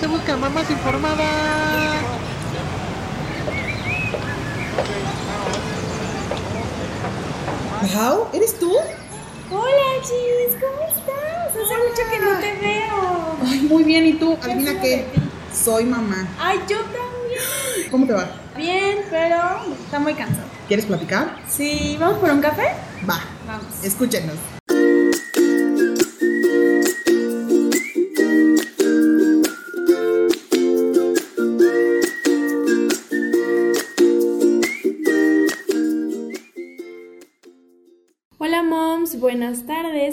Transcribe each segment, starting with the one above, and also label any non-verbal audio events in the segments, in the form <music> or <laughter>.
se buscan mamás informadas. Pau, ¿eres tú? Hola, Chis, ¿cómo estás? Hace mucho que no te veo. Ay, muy bien, ¿y tú? ¿Qué Adivina qué. Soy mamá. Ay, yo también. ¿Cómo te va? Bien, pero está muy cansado. ¿Quieres platicar? Sí, ¿vamos por un café? Va, Vamos. escúchenos.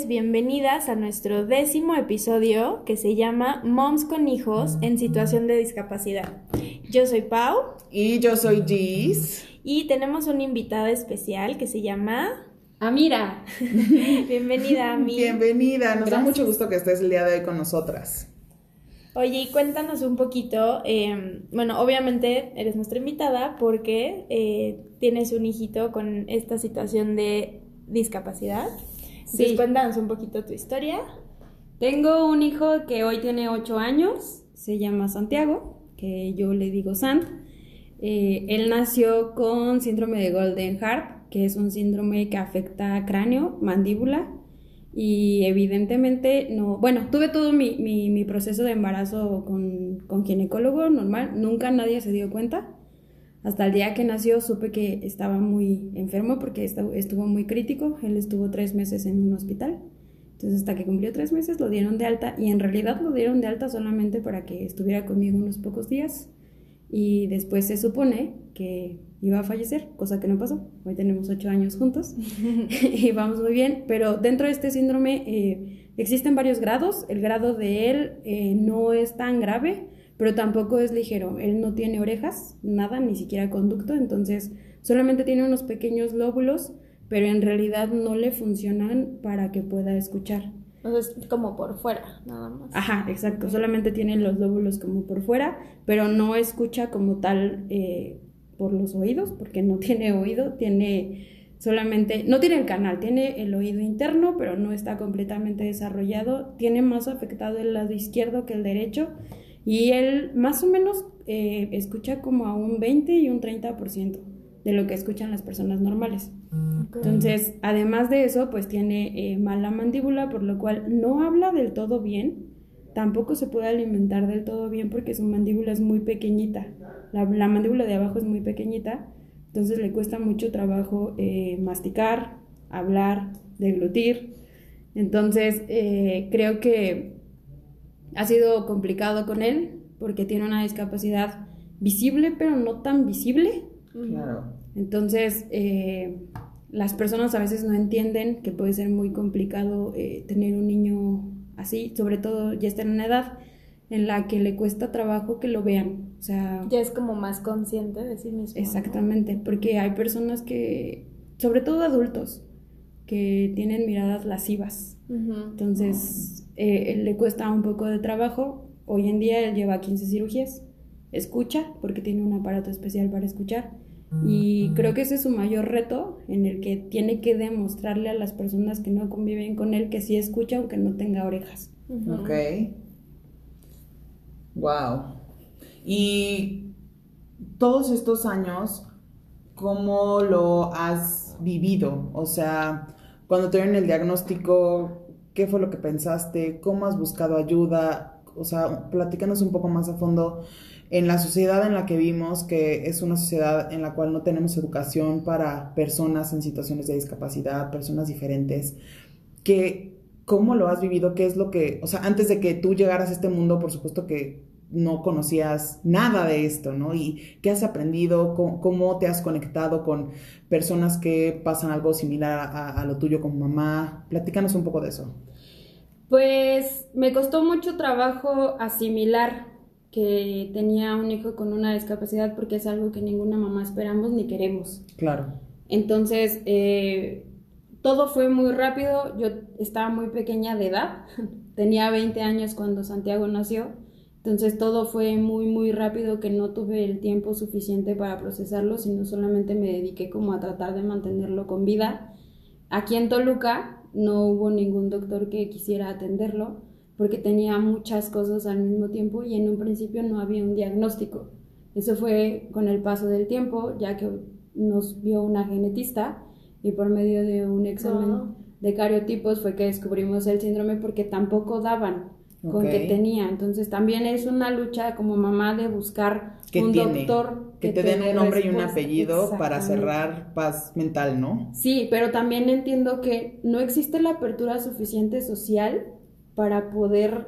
Bienvenidas a nuestro décimo episodio que se llama Moms con hijos en situación de discapacidad. Yo soy Pau Y yo soy Gis. y tenemos una invitada especial que se llama... Amira. <laughs> Bienvenida a mí. Bienvenida, nos da mucho gusto que estés el día de hoy con nosotras. Oye, y cuéntanos un poquito, eh, bueno, obviamente eres nuestra invitada porque eh, tienes un hijito con esta situación de discapacidad. Entonces, Sí. cuéntanos un poquito tu historia. Tengo un hijo que hoy tiene 8 años, se llama Santiago, que yo le digo Sant. Eh, él nació con síndrome de Golden Heart, que es un síndrome que afecta cráneo, mandíbula y evidentemente no, bueno, tuve todo mi, mi- mi proceso de embarazo con, con ginecólogo normal, nunca nadie se dio cuenta. Hasta el día que nació supe que estaba muy enfermo porque estu- estuvo muy crítico, él estuvo tres meses en un hospital. Entonces hasta que cumplió tres meses lo dieron de alta y en realidad lo dieron de alta solamente para que estuviera conmigo unos pocos días y después se supone que iba a fallecer, cosa que no pasó. Hoy tenemos ocho años juntos <laughs> <laughs> y vamos muy bien, pero dentro de este síndrome eh, existen varios grados. El grado de él eh, no es tan grave, pero tampoco es ligero. Él no tiene orejas, nada, ni siquiera conducto, entonces solamente tiene unos pequeños lóbulos, pero en realidad no le funcionan para que pueda escuchar. O sea, es como por fuera, nada más. Ajá, exacto. Solamente tiene los lóbulos como por fuera, pero no escucha como tal eh, por los oídos, porque no <laughs> tiene oído, tiene solamente, no tiene el canal, tiene el oído interno, pero no está completamente desarrollado. Tiene más afectado el lado izquierdo que el derecho y él más o menos eh, escucha como a un 20 y un 30% de lo que escuchan las personas normales. Entonces, además de eso, pues tiene eh, mala mandíbula, por lo cual no habla del todo bien, tampoco se puede alimentar del todo bien porque su mandíbula es muy pequeñita, la, la mandíbula de abajo es muy pequeñita, entonces le cuesta mucho trabajo eh, masticar, hablar, deglutir. Entonces, eh, creo que ha sido complicado con él porque tiene una discapacidad visible, pero no tan visible. Claro. Entonces, eh, las personas a veces no entienden que puede ser muy complicado eh, tener un niño así, sobre todo ya está en una edad en la que le cuesta trabajo que lo vean. O sea, Ya es como más consciente de sí mismo. ¿no? exactamente, porque hay personas que, sobre todo adultos, que tienen miradas lascivas. Entonces, eh, le cuesta un poco de trabajo. Hoy en día él lleva 15 cirugías. Escucha, porque tiene un aparato especial para escuchar. Y creo que ese es su mayor reto, en el que tiene que demostrarle a las personas que no conviven con él que sí escucha, aunque no tenga orejas. Ok. Wow. Y todos estos años, ¿cómo lo has vivido? O sea, cuando te dieron el diagnóstico, ¿qué fue lo que pensaste? ¿Cómo has buscado ayuda? O sea, platícanos un poco más a fondo en la sociedad en la que vimos, que es una sociedad en la cual no tenemos educación para personas en situaciones de discapacidad, personas diferentes, que cómo lo has vivido, qué es lo que, o sea, antes de que tú llegaras a este mundo, por supuesto que no conocías nada de esto, ¿no? Y qué has aprendido, cómo, cómo te has conectado con personas que pasan algo similar a, a lo tuyo como mamá. Platícanos un poco de eso. Pues me costó mucho trabajo asimilar que tenía un hijo con una discapacidad porque es algo que ninguna mamá esperamos ni queremos. Claro. Entonces, eh, todo fue muy rápido. Yo estaba muy pequeña de edad. <laughs> Tenía 20 años cuando Santiago nació. Entonces todo fue muy, muy rápido que no tuve el tiempo suficiente para procesarlo, sino solamente me dediqué como a tratar de mantenerlo con vida. Aquí en Toluca no hubo ningún doctor que quisiera atenderlo. porque tenía muchas cosas al mismo tiempo y en un principio no había un diagnóstico. Eso fue con el paso del tiempo, ya que nos vio una genetista y por medio de un examen de cariotipos fue que descubrimos el síndrome porque tampoco daban con que tenía. Entonces también es una lucha como mamá de buscar ¿Qué un tiene? doctor Que te den dé un nombre y un apellido para cerrar paz mental, ¿no? Sí, pero también entiendo que no existe la apertura suficiente social para poder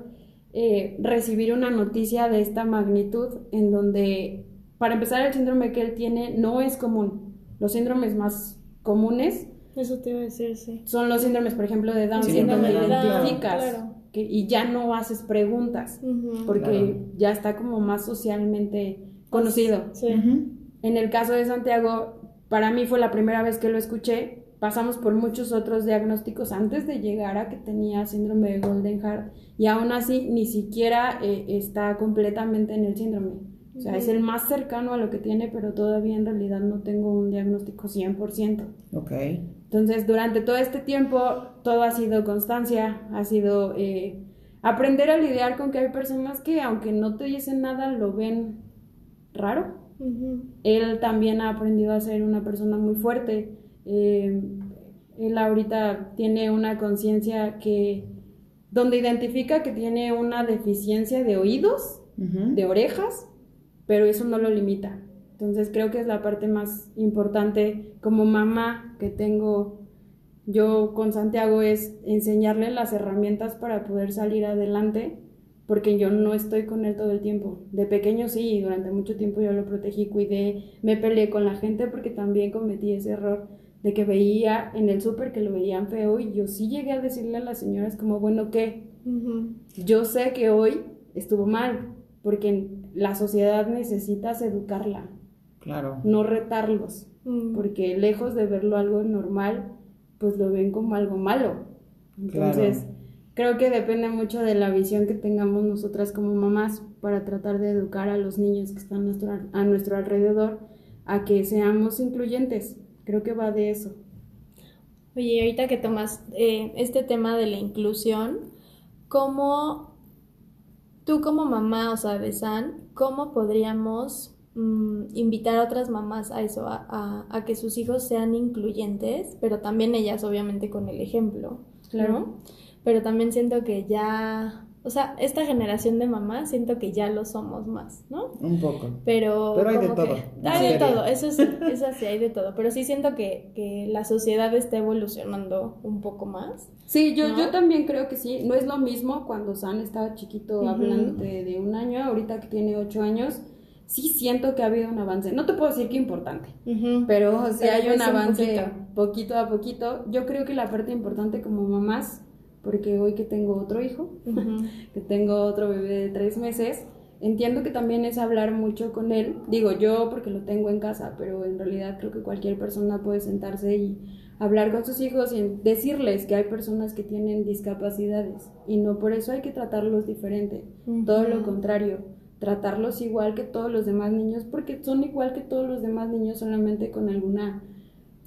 eh, recibir una noticia de esta magnitud en donde, para empezar, el síndrome que él tiene no es común. Los síndromes más comunes Eso te iba a decir, sí. son los síndromes, por ejemplo, de Down, Sí, en donde síndrome de Down, claro. Que- y ya no haces preguntas, Ujú. porque Claro. ya está como más socialmente conocido. Sí. Ujú. En el caso de Santiago, para mí fue la primera vez que lo escuché. Pasamos por muchos otros diagnósticos antes de llegar a que tenía síndrome de Golden Heart y aún así ni siquiera eh, está completamente en el síndrome. O sea, es el más cercano a lo que tiene, pero todavía en realidad no tengo un diagnóstico 100%. Ok. Entonces, durante todo este tiempo, todo ha sido constancia, ha sido eh, aprender a lidiar con que hay personas que, aunque no te dicen nada, lo ven raro. Él también ha aprendido a ser una persona muy fuerte. Eh, él ahorita tiene una conciencia que, donde identifica que tiene una deficiencia de oídos, de orejas, pero eso no lo limita. Entonces creo que es la parte más importante como mamá que tengo yo con Santiago es enseñarle las herramientas para poder salir adelante, porque yo no estoy con él todo el tiempo. De pequeño sí, durante mucho tiempo yo lo protegí, cuidé, me peleé con la gente porque también cometí ese error de que veía en el súper que lo veían feo y yo sí llegué a decirle a las señoras como, bueno, ¿qué? Yo sé que hoy estuvo mal, porque la sociedad necesitas educarla, Claro. no retarlos, Mm. porque lejos de verlo algo normal, pues lo ven como algo malo. Entonces, creo que depende mucho de la visión que tengamos nosotras como mamás para tratar de educar a los niños que están a nuestro, a nuestro alrededor a que seamos incluyentes. Creo que va de eso. Oye, ahorita que tomas eh, este tema de la inclusión, ¿cómo tú como mamá, o sea, de San, cómo podríamos mm, invitar a otras mamás a eso, a, a- a que sus hijos sean incluyentes, pero también ellas obviamente con el ejemplo, Claro. ¿no? Pero también siento que ya, o sea, esta generación de mamás siento que ya lo somos más, ¿no? Un poco. Pero, Pero hay de como todo, hay de todo, eso sí, eso sí, hay de todo. Pero sí siento que, que la sociedad está evolucionando un poco más. Sí, yo, ¿No? yo también creo que sí. No es lo mismo cuando San estaba chiquito, hablando de, de un año, ahorita que tiene ocho años. Sí siento que ha habido un avance. No te puedo decir que importante, pero sí Pero hay pues un un avance poquito. poquito a poquito. Yo creo que la parte importante como mamás, porque hoy que tengo otro hijo, Ujú. <laughs> que tengo otro bebé de tres meses, entiendo que también es hablar mucho con él. Digo yo porque lo tengo en casa, pero en realidad creo que cualquier persona puede sentarse y hablar con sus hijos y decirles que hay personas que tienen discapacidades y no por eso hay que tratarlos diferente. Todo lo contrario, tratarlos igual que todos los demás niños porque son igual que todos los demás niños solamente con alguna...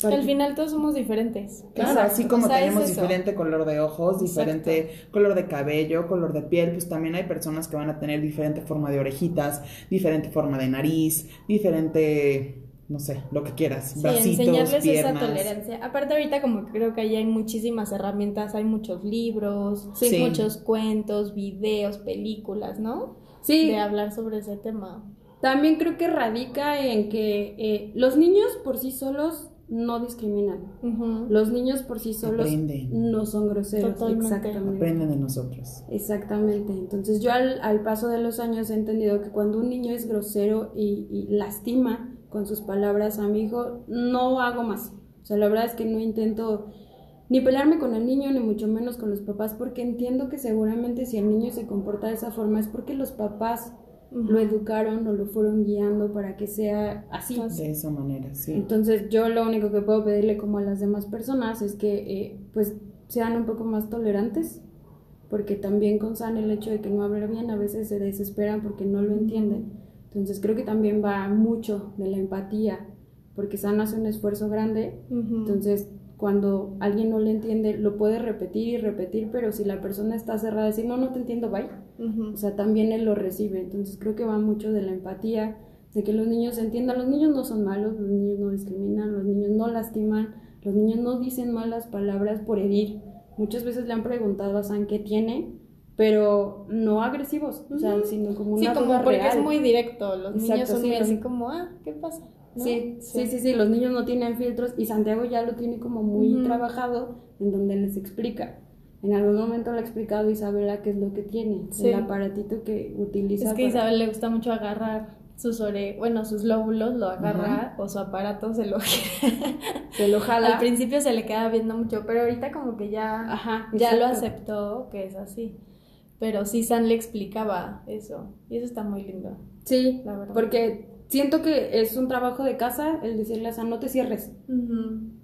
Al final todos somos diferentes. Claro, Exacto. así como O sea, es tenemos eso. diferente color de ojos, diferente color de cabello, color de piel, pues también hay personas que van a tener diferente forma de orejitas, diferente forma de nariz, diferente, no sé, lo que quieras, Sí, bracitos, enseñarles piernas. esa tolerancia. Aparte ahorita como que creo que ahí hay muchísimas herramientas, hay muchos libros, Sí. muchos cuentos, videos, películas, ¿no? Sí, De hablar sobre ese tema. También creo que radica en que eh, los niños por sí solos no discriminan. Los niños por sí solos Aprenden. no son groseros. Totalmente. Exactamente. Aprenden de nosotros. Exactamente. Entonces yo al, al paso de los años he entendido que cuando un niño es grosero y, y lastima con sus palabras a mi hijo, no hago más. O sea, la verdad es que no intento ni pelearme con el niño, ni mucho menos con los papás, porque entiendo que seguramente si el niño se comporta de esa forma es porque los papás lo educaron o lo fueron guiando para que sea así. De esa manera, sí. Entonces yo lo único que puedo pedirle como a las demás personas es que eh, pues sean un poco más tolerantes, porque también con San el hecho de que no habla bien a veces se desesperan porque no lo entienden. Entonces creo que también va mucho de la empatía, porque San hace un esfuerzo grande, entonces cuando alguien no le entiende, lo puede repetir y repetir, pero si la persona está cerrada, decir, no, no te entiendo, bye. Ujú. O sea, también él lo recibe. Entonces creo que va mucho de la empatía, de que los niños entiendan. Los niños no son malos, los niños no discriminan, los niños no lastiman, los niños no dicen malas palabras por herir. Muchas veces le han preguntado a San qué tiene, pero no agresivos, o sea, sino como Sí, una como duda porque real. es muy directo. Los niños Exacto, son sí, muy así como, ah, ¿qué pasa? ¿No? Sí, sí, sí, sí, los niños no tienen filtros y Santiago ya lo tiene como muy trabajado en donde les explica. En algún momento le ha explicado Isabela qué es lo que tiene, Sí. el aparatito que utiliza. Es que a Isabel le gusta mucho agarrar sus ore... bueno, sus lóbulos, lo agarra o su aparato se lo <laughs> se lo jala. Al principio se le queda viendo mucho, pero ahorita como que ya, Ajá, ya lo aceptó que es así. Pero sí, San le explicaba eso. Y eso está muy lindo. Sí, La verdad. porque siento que es un trabajo de casa el decirle a San, no te cierres,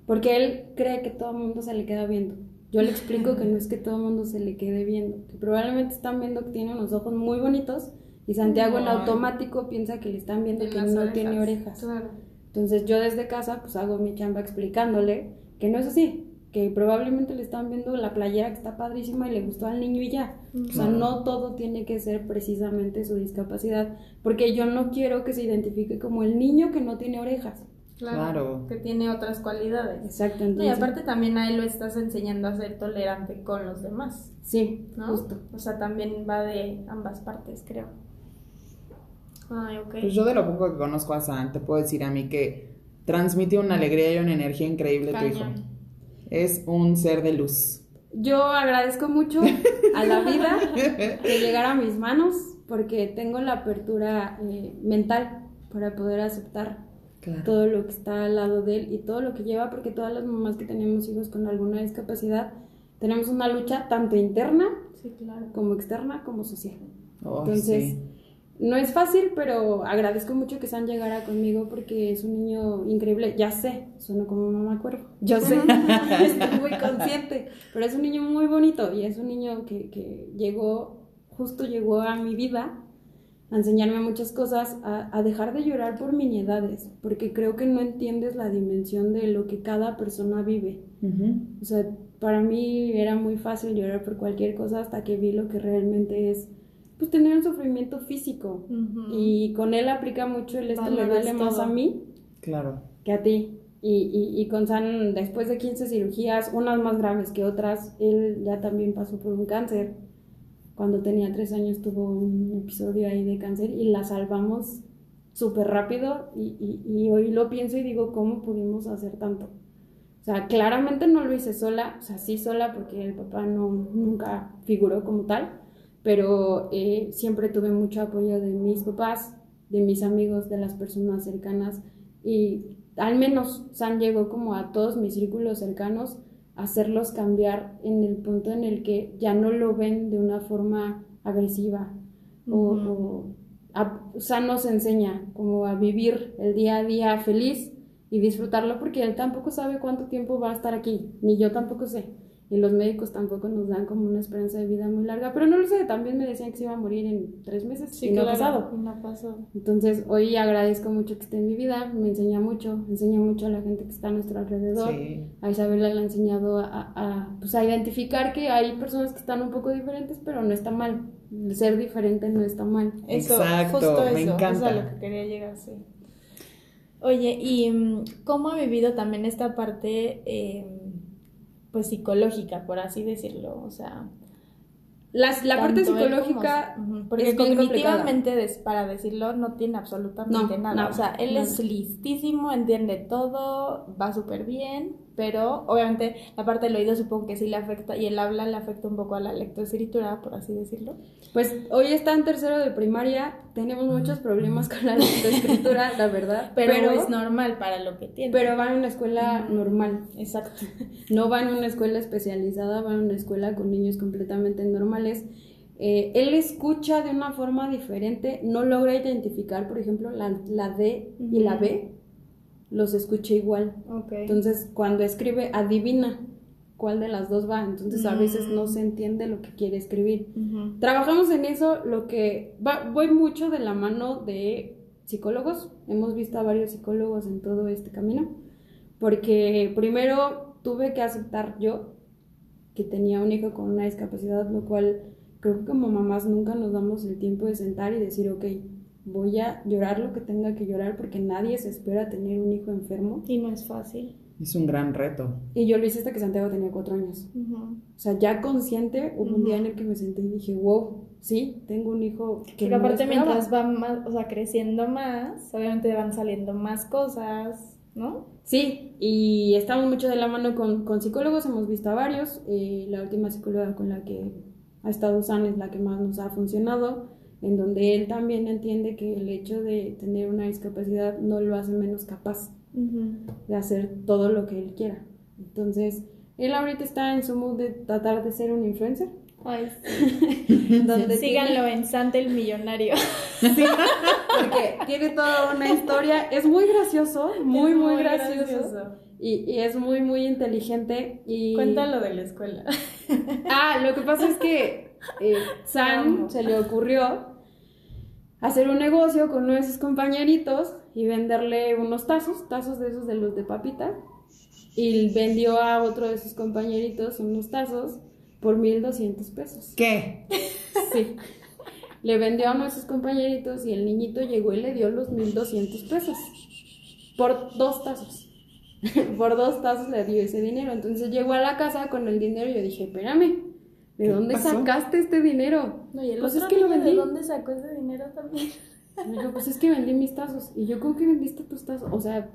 porque él cree que todo el mundo se le queda viendo. Yo le explico que no es que todo el mundo se le quede viendo, que probablemente están viendo que tiene unos ojos muy bonitos y Santiago en Ay. automático piensa que le están viendo En que no tiene orejas. Claro. Entonces yo desde casa pues hago mi chamba explicándole que no es así, que probablemente le están viendo la playera que está padrísima y le gustó al niño y ya. O sea, no todo tiene que ser precisamente su discapacidad, porque yo no quiero que se identifique como el niño que no tiene orejas. Claro, Claro. Que tiene otras cualidades. Exacto, y aparte también a él lo estás enseñando a ser tolerante con los demás, sí, ¿no? justo. O sea, también va de ambas partes, creo. Ay, ok. Pues yo de lo poco que conozco a San, te puedo decir a mí que transmite una alegría y una energía increíble tu hijo. Es un ser de luz. Yo agradezco mucho a la vida que llegara a mis manos, porque tengo la apertura eh, mental para poder aceptar Claro. todo lo que está al lado de él y todo lo que lleva, porque todas las mamás que tenemos hijos con alguna discapacidad tenemos una lucha tanto interna Sí, claro. como externa como social. Oh, Entonces, sí. No es fácil, pero agradezco mucho que San llegara conmigo porque es un niño increíble. Ya sé, suena como mamá cuervo. Yo sé, <laughs> estoy muy consciente, pero es un niño muy bonito y es un niño que, que llegó, justo llegó a mi vida a enseñarme muchas cosas, a, a dejar de llorar por miniedades, porque creo que no entiendes la dimensión de lo que cada persona vive. O sea, para mí era muy fácil llorar por cualquier cosa hasta que vi lo que realmente es, pues tener un sufrimiento físico. Ujú. Y con él aplica mucho el esto me Valoras duele más todo. a mí Claro. que a ti. Y, y, y con San, después de 15 cirugías, unas más graves que otras, él ya también pasó por un cáncer. Cuando tenía 3 años tuvo un episodio ahí de cáncer y la salvamos súper rápido y, y, y hoy lo pienso y digo, ¿cómo pudimos hacer tanto? O sea, claramente no lo hice sola, o sea, sí sola porque el papá no, nunca figuró como tal, pero eh, siempre tuve mucho apoyo de mis papás, de mis amigos, de las personas cercanas y al menos San llegó como a todos mis círculos cercanos a hacerlos cambiar en el punto en el que ya no lo ven de una forma agresiva o, o a- nos enseña como a vivir el día a día feliz y disfrutarlo porque él tampoco sabe cuánto tiempo va a estar aquí, ni yo tampoco sé. Y los médicos tampoco nos dan como una esperanza de vida muy larga, pero no lo sé, también me decían que se iba a morir en tres meses Sí, y no ha claro, pasado. y no pasó. Entonces, hoy agradezco mucho que esté en mi vida, me enseña mucho, enseña mucho a la gente que está a nuestro alrededor. Sí. A Isabela le ha enseñado a, a- a, pues, a identificar que hay personas que están un poco diferentes, pero no está mal. El ser diferente no está mal. Eso, Exacto, justo me eso, encanta. eso es a lo que quería llegar, sí. Oye, ¿y mm, cómo ha vivido también esta parte, eh, pues psicológica, por así decirlo? O sea, Las- la parte como- psicológica porque es cognitivamente, des- para decirlo, no tiene absolutamente No, nada. o sea, él es listísimo, entiende todo, va súper bien, pero obviamente la parte del oído supongo que sí le afecta, y el habla le afecta un poco a la lectoescritura, por así decirlo. Pues hoy está en tercero de primaria, tenemos muchos problemas con la escritura, la verdad. <laughs> Pero, pero, es normal para lo que tiene. pero va en una escuela normal. Exacto. <laughs> No va en una escuela especializada, va en una escuela con niños completamente normales. Eh, él escucha de una forma diferente, no logra identificar, por ejemplo, la, la D y la. B, los escucha igual. Entonces, cuando escribe, adivina cuál de las dos va. Entonces, a veces no Mm. se entiende lo que quiere escribir. Trabajamos en eso, lo que va, voy mucho de la mano de psicólogos. Hemos visto a varios psicólogos en todo este camino, porque primero tuve que aceptar yo que tenía un hijo con una discapacidad, lo cual creo que como mamás nunca nos damos el tiempo de sentar y decir, ok, voy a llorar lo que tenga que llorar porque nadie se espera tener un hijo enfermo. Y no es fácil. Es un gran reto. Y yo lo hice hasta que Santiago tenía cuatro años. O sea, ya consciente, hubo un día en el que me senté y dije, wow, sí, tengo un hijo que Porque no aparte esperaba". mientras va más, o sea, creciendo más, obviamente van saliendo más cosas, ¿no? Sí, y estamos mucho de la mano con, con psicólogos, hemos visto a varios. eh, la última psicóloga con la que ha estado San es la que más nos ha funcionado, en donde él también entiende que el hecho de tener una discapacidad no lo hace menos capaz de hacer todo lo que él quiera. Entonces, él ahorita está en su mood de tratar de ser un influencer. Ay, sí. <laughs> Donde Síganlo en Santa el Millonario. <laughs> Sí, porque tiene toda una historia. Es muy gracioso, muy, muy, muy gracioso. gracioso. Y, y es muy, muy inteligente. Y... Cuéntalo de la escuela. Ah, lo que pasa es que eh, San se le ocurrió hacer un negocio con uno de sus compañeritos y venderle unos tazos, tazos de esos de los de papita. Y vendió a otro de sus compañeritos unos tazos por 1200 pesos. ¿Qué? Sí. Le vendió a uno de sus compañeritos y el niñito llegó y le dio los 1200 pesos. Por dos tazos. <laughs> Por dos tazos le dio ese dinero. Entonces llegó a la casa con el dinero y yo dije, espérame, ¿de ¿Qué dónde pasó? saste este dinero? No, y el Pues otro es que lo niño, vendí. ¿De dónde sacó ese dinero también? Me dijo, pues es que vendí mis tazos. Y yo, ¿cómo que vendiste tus tazos? O sea,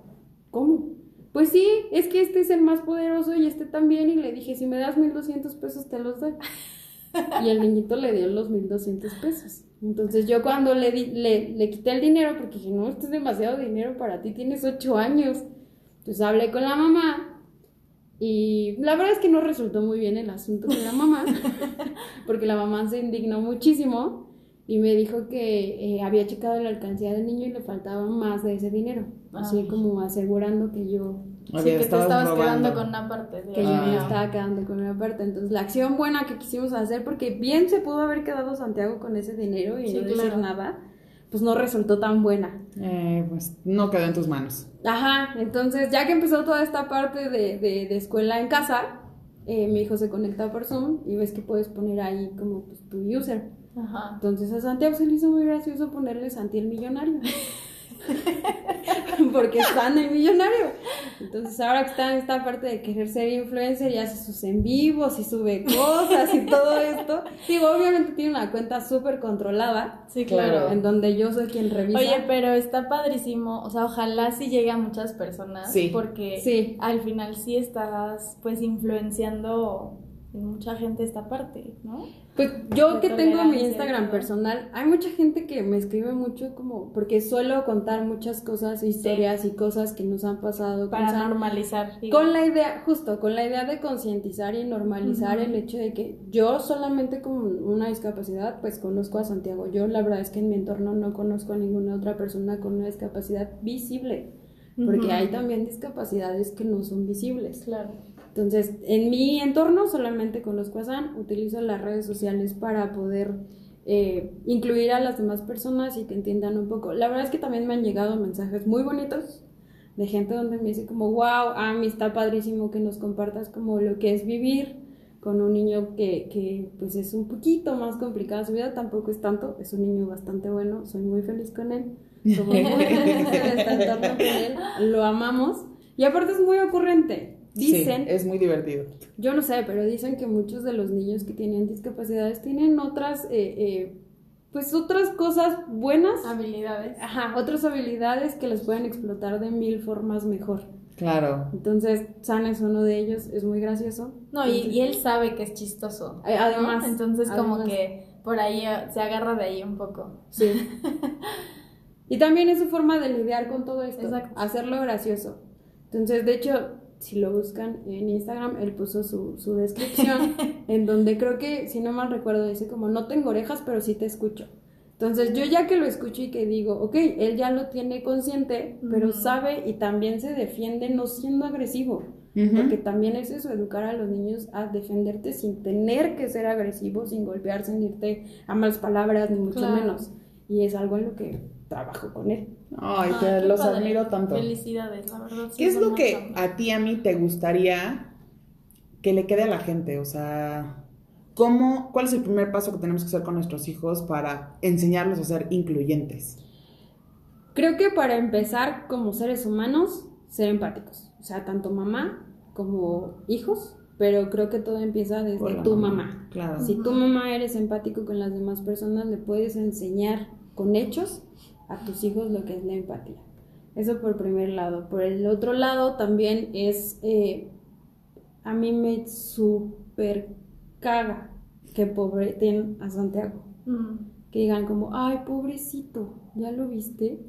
¿cómo? Pues sí, es que este es el más poderoso y este también. Y le dije, si me das 1200 pesos, te los doy. Y el niñito le dio los 1200 pesos. Entonces yo cuando le, di- le, le quité el dinero, porque dije, no, esto es demasiado dinero para ti, tienes 8 años. Entonces hablé con la mamá y la verdad es que no resultó muy bien el asunto con la mamá, <laughs> porque la mamá se indignó muchísimo y me dijo que eh, había checado la alcancía del niño y le faltaba más de ese dinero, así como asegurando que yo Sí, que te estabas robando. quedando con una parte de que yo Ah. me estaba quedando con una parte. Entonces, la acción buena que quisimos hacer, porque bien se pudo haber quedado Santiago con ese dinero y Sí, no decir claro. nada, pues no resultó tan buena. Eh, pues no quedó en tus manos. Ajá, entonces ya que empezó toda esta parte de, de- de escuela en casa, eh, mi hijo se conecta por Zoom y ves que puedes poner ahí como pues, tu user. Ajá. Entonces a Santiago se le hizo muy gracioso ponerle Santi el millonario. <laughs> <laughs> Porque están el millonario. Entonces ahora que está en esta parte de querer ser influencer y hace sus en vivos y sube cosas y todo esto. Digo, obviamente tiene una cuenta súper controlada Sí, Claro. en donde yo soy quien revisa. Oye, pero está padrísimo, o sea, ojalá sí llegue a muchas personas, Sí. porque Sí. al final sí estás pues influenciando en mucha gente esta parte, ¿no? Pues yo de que tengo mi Instagram personal, hay mucha gente que me escribe mucho como, porque suelo contar muchas cosas, historias y cosas que nos han pasado. Para normalizar. digo. Con la idea, justo, con la idea de concientizar y normalizar el hecho de que yo solamente con una discapacidad, pues conozco a Santiago. Yo la verdad es que en mi entorno no conozco a ninguna otra persona con una discapacidad visible, porque hay también discapacidades que no son visibles. Claro. Entonces, en mi entorno solamente conozco a San, utilizo las redes sociales para poder eh, incluir a las demás personas y que entiendan un poco. La verdad es que también me han llegado mensajes muy bonitos de gente donde me dice como, wow, a mí está padrísimo que nos compartas como lo que es vivir con un niño que, que pues es un poquito más complicada su vida, tampoco es tanto, es un niño bastante bueno, soy muy feliz con él, somos muy felices de estar con él, lo amamos y aparte es muy ocurrente. Dicen, Sí, es muy divertido. yo no sé, pero dicen que muchos de los niños que tienen discapacidades tienen otras, eh, eh, pues otras cosas buenas, Habilidades. ajá, otras habilidades que les pueden explotar de mil formas mejor. Claro. Entonces, San es uno de ellos, es muy gracioso. No, y, Entonces, y él sabe que es chistoso. Además, ¿no? Entonces como que por ahí eh, se agarra de ahí un poco. Sí. <laughs> y también es su forma de lidiar con todo esto, Exacto. hacerlo gracioso. Entonces, de hecho, si lo buscan en Instagram, él puso su, su descripción, <laughs> en donde creo que, si no mal recuerdo, dice como, no tengo orejas, pero sí te escucho. Entonces, yo ya que lo escucho y que digo, ok, él ya lo tiene consciente, pero sabe y también se defiende no siendo agresivo. Porque también es eso, educar a los niños a defenderte sin tener que ser agresivo, sin golpear, sin irte a malas palabras, ni mucho Claro. menos. Y es algo en lo que trabajo con él. Ay, Ay, te qué los padre. admiro tanto. Felicidades, la verdad. sí ¿Qué es lo que a ti, a mí, te gustaría que le quede a la gente, o sea, ¿cómo, ¿cuál es el primer paso que tenemos que hacer con nuestros hijos para enseñarlos a ser incluyentes? Creo que para empezar, como seres humanos, ser empáticos. O sea, tanto mamá como hijos, pero creo que todo empieza desde tu mamá, mamá. claro. Si tu mamá eres empático con las demás personas, le puedes enseñar con hechos a tus hijos lo que es la empatía. Eso por primer lado. Por el otro lado también es, eh, a mí me super caga que pobreten a Santiago. Que digan como, ay, pobrecito, ¿ya lo viste?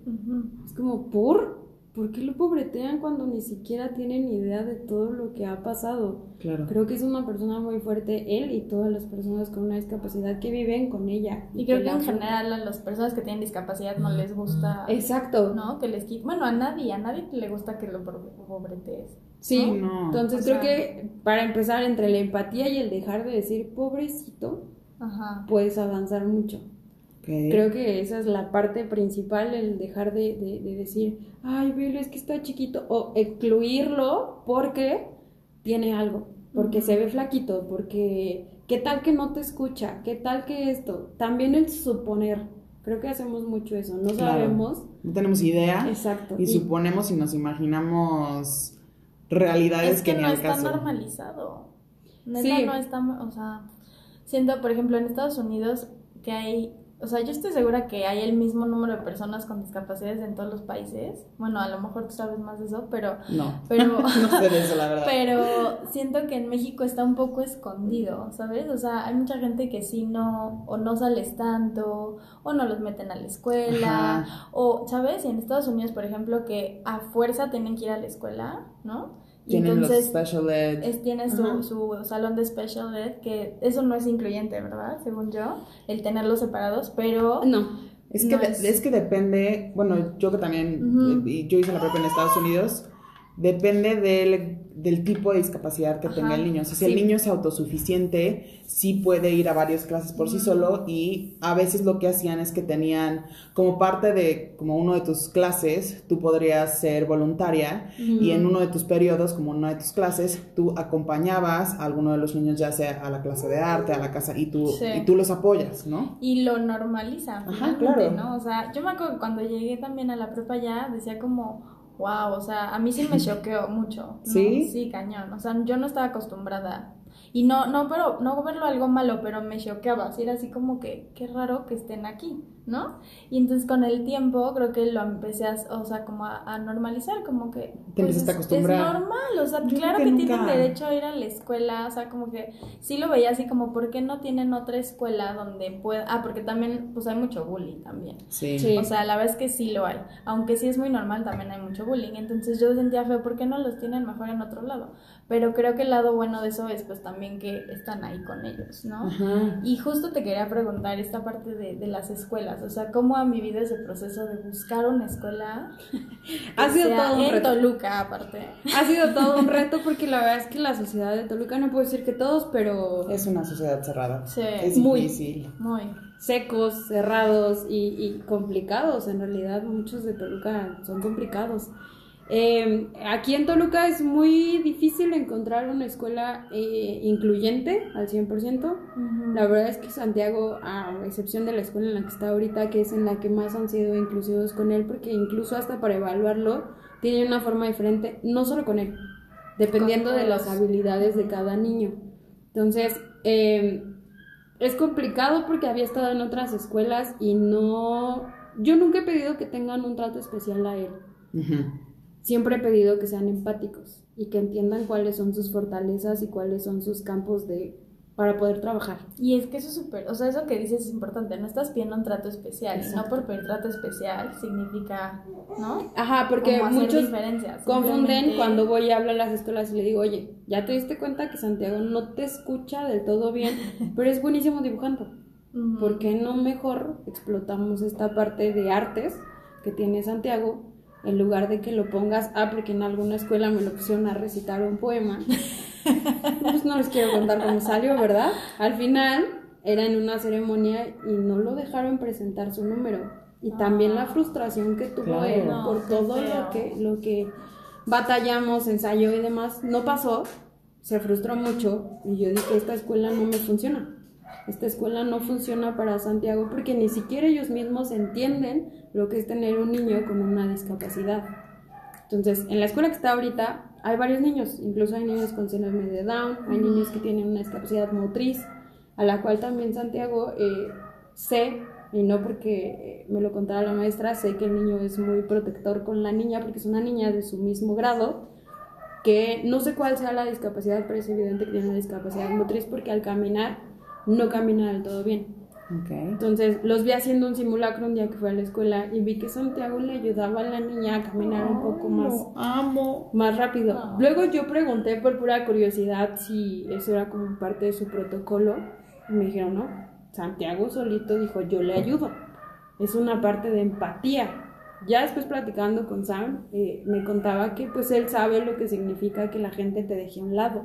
Es como, ¿por? ¿Por qué lo pobretean cuando ni siquiera tienen idea de todo lo que ha pasado? Claro. Creo que es una persona muy fuerte, él y todas las personas con una discapacidad que viven con ella. Y creo que en general a las personas que tienen discapacidad no les gusta, Exacto. ¿no? Que les quite. Bueno, a nadie, a nadie le gusta que lo pobre- pobretees. Sí, No. entonces O creo sea- que para empezar, entre la empatía y el dejar de decir pobrecito, Ajá. puedes avanzar mucho. Creo que esa es la parte principal, el dejar de, de- de decir, ay, velo, es que está chiquito, o excluirlo porque tiene algo, porque se ve flaquito, porque qué tal que no te escucha, qué tal que esto. También el suponer, creo que hacemos mucho eso, no Claro. sabemos. No tenemos idea Exacto. y y- suponemos y nos imaginamos realidades Es que que, ni no al está caso. normalizado. Neta, Sí. no está, o sea, siento, por ejemplo, en Estados Unidos que hay, o sea, yo estoy segura que hay el mismo número de personas con discapacidades en todos los países. Bueno, a lo mejor tú sabes más de eso, pero, No. pero, <laughs> no sé de eso, la verdad. pero siento que en México está un poco escondido, ¿sabes? O sea, hay mucha gente que sí no, o no sales tanto, o no los meten a la escuela, Ajá. o, ¿sabes? Y en Estados Unidos, por ejemplo, que a fuerza tienen que ir a la escuela, ¿no? Y Tienen los entonces special ed. es, tiene su, su salón de special ed, que eso no es incluyente, ¿verdad? Según yo, el tenerlos separados, pero... No, Es que, No de- es- es... que depende, bueno, yo que también, yo hice la propia en Estados Unidos, depende del, del tipo de discapacidad que Ajá, tenga el niño. O sea, si sí. el niño es autosuficiente, sí puede ir a varias clases por sí solo y a veces lo que hacían es que tenían como parte de, como uno de tus clases, tú podrías ser voluntaria y en uno de tus periodos, como una de tus clases, tú acompañabas a alguno de los niños ya sea a la clase de arte, a la casa, y tú, Sí. y tú los apoyas, ¿no? Y lo normaliza, Ajá, claro. ¿no? O sea, yo me acuerdo que cuando llegué también a la prepa ya, decía como, wow, o sea, a mí sí me <laughs> choqueó mucho. ¿no? ¿Sí? Sí, cañón. O sea, yo no estaba acostumbrada. Y no, no, pero, no verlo algo malo, pero me choqueaba. Así era así como que, qué raro que estén aquí, ¿no? Y entonces con el tiempo creo que lo empecé a, o sea, como a, a normalizar, como que... Te a es- acostumbrar. Es normal, o sea, Yo claro que, que tienen nunca- derecho a ir a la escuela, o sea, como que sí lo veía así como, ¿por qué no tienen otra escuela donde pueda... Ah, porque también, pues hay mucho bullying también. Sí. Sí. O sea, la verdad es que sí lo hay. Aunque sí es muy normal, también hay mucho bullying. Entonces yo sentía feo, ¿por qué no los tienen mejor en otro lado? Pero creo que el lado bueno de eso es pues también que están ahí con ellos, ¿no? Ajá. Y justo te quería preguntar esta parte de, de las escuelas, o sea, ¿cómo han vivido ese proceso de buscar una escuela? <laughs> Ha sido sea todo un en reto. Toluca, aparte. ha sido todo un <laughs> reto porque la verdad es que la sociedad de Toluca, no puedo decir que todos, pero Es una sociedad cerrada. Sí. Es Muy. difícil. Muy. secos, cerrados y, y complicados. En realidad, muchos de Toluca son complicados. Eh, aquí en Toluca es muy difícil encontrar una escuela eh, incluyente al 100%. Ujú. La verdad es que Santiago, a excepción de la escuela en la que está ahorita, que es en la que más han sido inclusivos con él, porque incluso hasta para evaluarlo tiene una forma diferente, no solo con él, dependiendo Con de las habilidades de cada niño. Entonces, eh, es complicado porque había estado en otras escuelas y no... Yo nunca he pedido que tengan un trato especial a él. Ujú. Siempre he pedido que sean empáticos y que entiendan cuáles son sus fortalezas y cuáles son sus campos de para poder trabajar. Y es que eso es súper, o sea, eso que dices es importante, no estás pidiendo un trato especial, y no Exacto. por pedir trato especial significa, ¿no? Ajá, porque muchos diferencias, confunden cuando voy a hablar a las escuelas y le digo, oye, ya te diste cuenta que Santiago no te escucha del todo bien, <laughs> pero es buenísimo dibujando. Ujú. ¿Por qué no mejor explotamos esta parte de artes que tiene Santiago en lugar de que lo pongas, ah, porque en alguna escuela me lo pusieron a recitar un poema? Pues no les quiero contar cómo salió, ¿verdad? Al final era en una ceremonia y no lo dejaron presentar su número. Y también la frustración que tuvo Claro. él No, por todo lo que, lo que batallamos, ensayó y demás, no pasó. se frustró mucho y yo dije, esta escuela no me funciona. Esta escuela no funciona para Santiago porque ni siquiera ellos mismos entienden lo que es tener un niño con una discapacidad. Entonces, en la escuela que está ahorita hay varios niños, incluso hay niños con síndrome de Down, hay niños que tienen una discapacidad motriz, a la cual también Santiago eh, sé, y no porque me lo contara la maestra, sé que el niño es muy protector con la niña porque es una niña de su mismo grado, que no sé cuál sea la discapacidad, pero es evidente que tiene una discapacidad motriz porque al caminar no camina del todo bien. Okay. Entonces los vi haciendo un simulacro un día que fue a la escuela y vi que Santiago le ayudaba a la niña a caminar un poco más, amo. más rápido. Luego yo pregunté por pura curiosidad si eso era como parte de su protocolo y me dijeron, no, Santiago solito dijo, yo le ayudo. Es una parte de empatía. Ya después platicando con Sam, eh, me contaba que pues él sabe lo que significa que la gente te deje a un lado.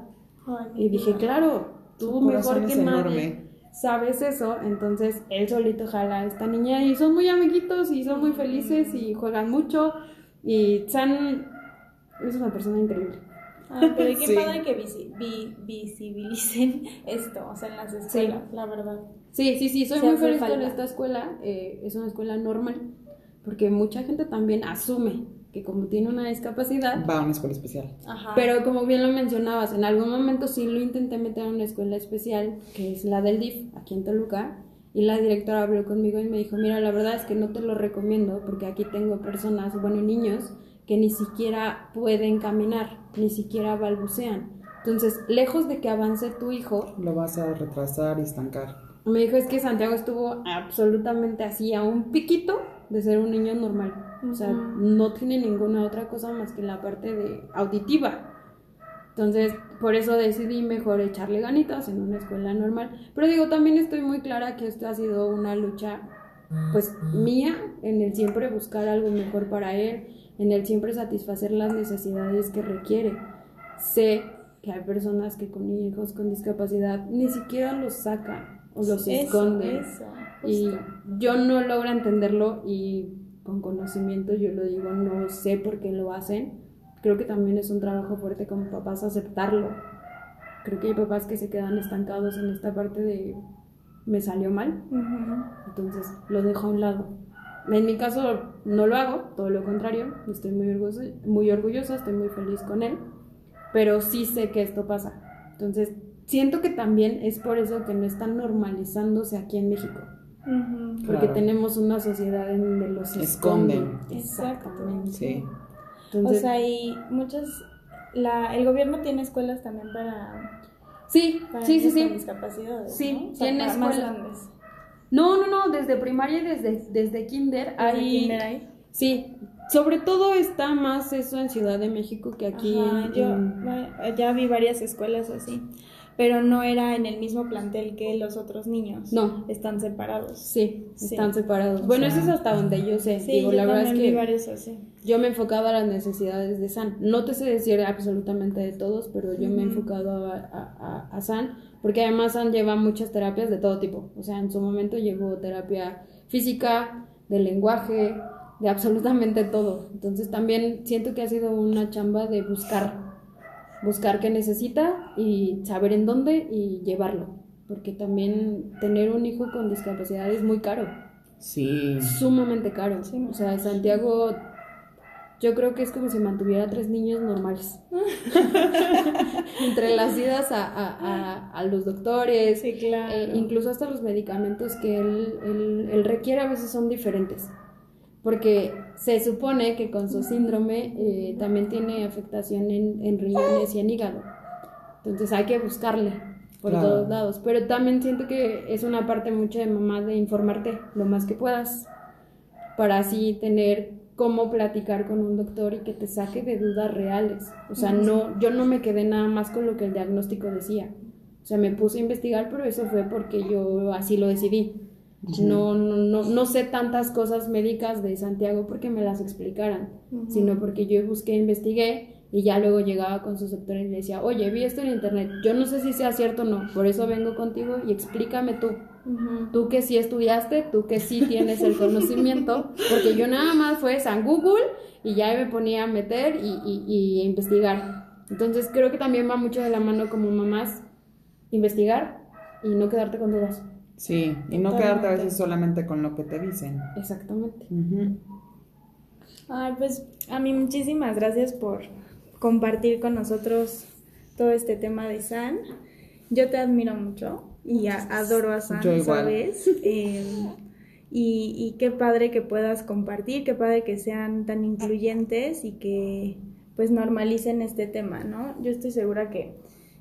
Y dije, claro, tú mejor que nadie. Sabes eso, entonces él solito jala a esta niña y son muy amiguitos y son muy felices y juegan mucho y San es una persona increíble. Ah, pero qué <laughs> Sí. padre que visi- vi- visibilicen <laughs> esto, o sea, en las escuelas, la verdad. Sí, sí, sí, soy Sí muy feliz con esta escuela, eh, es una escuela normal, porque mucha gente también asume que como tiene una discapacidad, Va a una escuela especial. Ajá. Pero como bien lo mencionabas, en algún momento sí lo intenté meter a una escuela especial, que es la del DIF, aquí en Toluca, y la directora habló conmigo y me dijo, mira, la verdad es que no te lo recomiendo porque aquí tengo personas, bueno, niños, que ni siquiera pueden caminar, ni siquiera balbucean. Entonces, lejos de que avance tu hijo, Lo vas a retrasar y estancar. me dijo es que Santiago estuvo absolutamente así, a un piquito de ser un niño normal. O sea, no tiene ninguna otra cosa más que la parte de auditiva. Entonces, por eso decidí mejor echarle ganitas en una escuela normal. Pero digo, también estoy muy clara que esto ha sido una lucha, pues, mía, en el siempre buscar algo mejor para él, en el siempre satisfacer las necesidades que requiere. Sé que hay personas que con hijos con discapacidad ni siquiera los sacan o los Eso, esconden. eso, Y yo no logro entenderlo y con conocimiento yo lo digo, no sé por qué lo hacen. Creo que también es un trabajo fuerte como papás aceptarlo. Creo que hay papás que se quedan estancados en esta parte de me salió mal, Ujú. entonces lo dejo a un lado. En mi caso no lo hago, todo lo contrario, estoy muy orgullosa, muy orgullosa, estoy muy feliz con él, pero sí sé que esto pasa. Entonces, siento que también es por eso que no están normalizándose aquí en México. Porque Claro. tenemos una sociedad en donde los Esconden. esconden. Exactamente. Sí. Entonces, o sea, y muchas, la, el gobierno tiene escuelas también para, sí, para sí, sí, con sí. discapacidades, Sí, ¿no? O sea, tiene para más grandes. No, no, no, desde primaria y desde, desde kinder Desde hay... kinder hay. Sí, sobre todo está más eso en Ciudad de México que aquí Ajá, en- yo en- ya vi varias escuelas así, pero no era en el mismo plantel que los otros niños. No. Están separados. Sí, Sí. están separados. Bueno, eso es hasta donde yo sé. Sí, Digo, yo la verdad es que así. yo me he enfocado a las necesidades de San. No te sé decir absolutamente de todos, pero yo me he enfocado a, a- a- a San, porque además San lleva muchas terapias de todo tipo. O sea, en su momento llevó terapia física, de lenguaje, de absolutamente todo. Entonces también siento que ha sido una chamba de buscar, buscar qué necesita y saber en dónde y llevarlo. Porque también tener un hijo con discapacidad es muy caro Sí. sumamente caro. Sí. O sea, Santiago, yo creo que es como si mantuviera tres niños normales. <laughs> Entre las idas a, a- a- a los doctores, Sí, claro. eh, incluso hasta los medicamentos que él, él- él requiere a veces son diferentes. Porque se supone que con su síndrome eh, también tiene afectación en, en riñones y en hígado. Entonces hay que buscarle por Claro. todos lados. Pero también siento que es una parte mucho de mamá de informarte lo más que puedas para así tener cómo platicar con un doctor y que te saque de dudas reales. O sea, no, yo no me quedé nada más con lo que el diagnóstico decía. O sea, me puse a investigar, pero eso fue porque yo así lo decidí. No, no, no, no sé tantas cosas médicas de Santiago porque me las explicaran, sino porque yo busqué, investigué y ya luego llegaba con sus doctores y le decía, oye, vi esto en internet, yo no sé si sea cierto o no, por eso vengo contigo y explícame tú. Tú que sí estudiaste, tú que sí tienes el conocimiento, porque yo nada más fue San Google y ya me ponía a meter y, y- y a investigar. Entonces creo que también va mucho de la mano como mamás investigar y no quedarte con dudas. Sí, y no quedarte a veces solamente con lo que te dicen. Exactamente. Ujú. Ay, pues a mí muchísimas gracias por compartir con nosotros todo este tema de San. Yo te admiro mucho y a- adoro a San, Yo igual. ¿sabes? Eh, y, y qué padre que puedas compartir, qué padre que sean tan incluyentes y que pues normalicen este tema, ¿no? Yo estoy segura que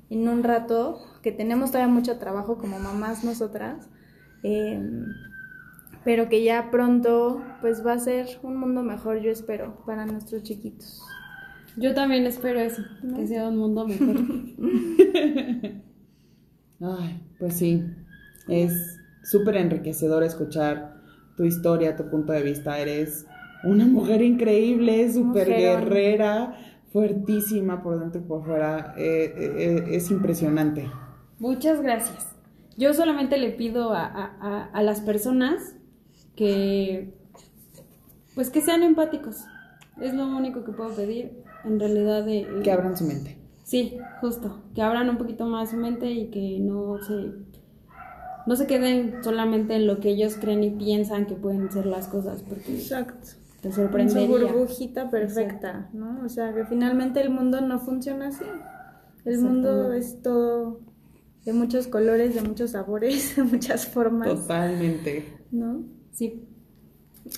en un rato, que tenemos todavía mucho trabajo como mamás nosotras, eh, pero que ya pronto pues va a ser un mundo mejor, yo espero, para nuestros chiquitos. Yo también espero eso, que sea un mundo mejor. <laughs> Ay, pues sí, es súper enriquecedor escuchar tu historia, tu punto de vista. Eres una mujer increíble, súper guerrera, fuertísima por dentro y por fuera. Eh, eh, eh, es impresionante. Muchas gracias. Yo solamente le pido a, a- a- las personas que, pues que sean empáticos. Es lo único que puedo pedir. En realidad, de, Que abran su mente. Sí, justo. Que abran un poquito más su mente y que no se, no se queden solamente en lo que ellos creen y piensan que pueden ser las cosas, porque Exacto. Te En su sorprendería. burbujita perfecta, ¿no? O sea, que finalmente el mundo no funciona así. El mundo es todo de muchos colores, de muchos sabores, <laughs> de muchas formas, Totalmente. ¿no? Sí,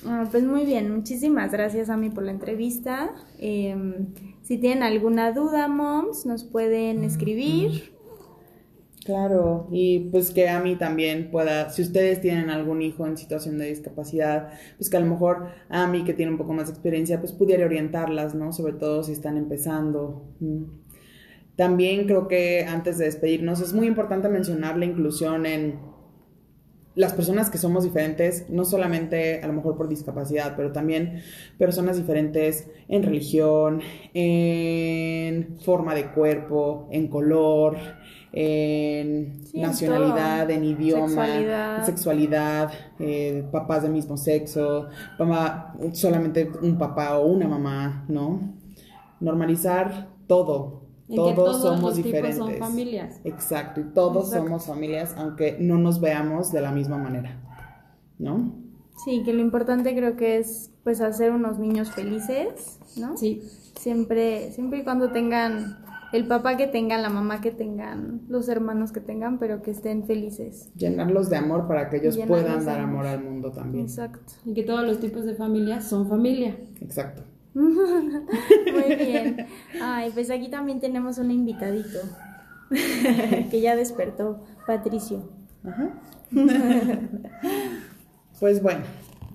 Ah, pues muy bien, muchísimas gracias a mí por la entrevista. Eh, si tienen alguna duda, moms, nos pueden escribir. Claro, y pues que a mí también pueda, si ustedes tienen algún hijo en situación de discapacidad, pues que a lo mejor a mí que tiene un poco más de experiencia, pues pudiera orientarlas, ¿no? Sobre todo si están empezando. Mm. También creo que antes de despedirnos es muy importante mencionar la inclusión en las personas que somos diferentes, no solamente a lo mejor por discapacidad, pero también personas diferentes en religión, en forma de cuerpo, en color, en Sí, nacionalidad, todo. en idioma, Sexualidad. eh, papás del mismo sexo, mamá, solamente un papá o una mamá, ¿no? Normalizar todo. En que todos, todos somos los tipos diferentes. son familias. Exacto, y todos Exacto. somos familias, aunque no nos veamos de la misma manera, ¿no? Sí, que lo importante creo que es pues hacer unos niños felices, ¿no? sí. Siempre, siempre y cuando tengan el papá que tengan, la mamá que tengan, los hermanos que tengan, pero que estén felices. Llenarlos de amor para que ellos Llenarlos puedan dar amor. amor al mundo también. Exacto. Y que todos los tipos de familias son familia. Exacto. <laughs> Muy bien. Ay, pues aquí también tenemos un invitadito <laughs> que ya despertó, Patricio. Ajá. <laughs> pues bueno,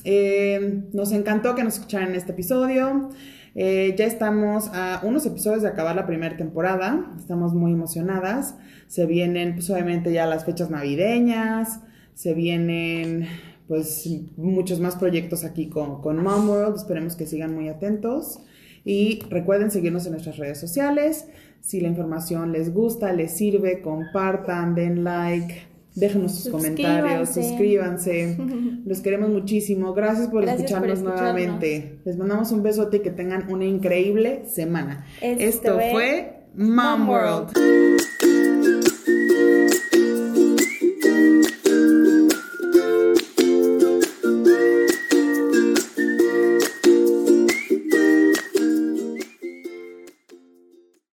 eh, nos encantó que nos escucharan en este episodio. Eh, ya estamos a unos episodios de acabar la primera temporada. Estamos muy emocionadas. Se vienen, pues obviamente ya las fechas navideñas. Se vienen, pues, muchos más proyectos aquí con, con Mom World. Esperemos que sigan muy atentos. Y recuerden seguirnos en nuestras redes sociales. Si la información les gusta, les sirve, compartan, den like, déjenos sus comentarios, suscríbanse. <laughs> Los queremos muchísimo. Gracias por Gracias por escucharnos nuevamente. Les mandamos un besote y que tengan una increíble semana. Esto Esto fue Mom Mom World. World.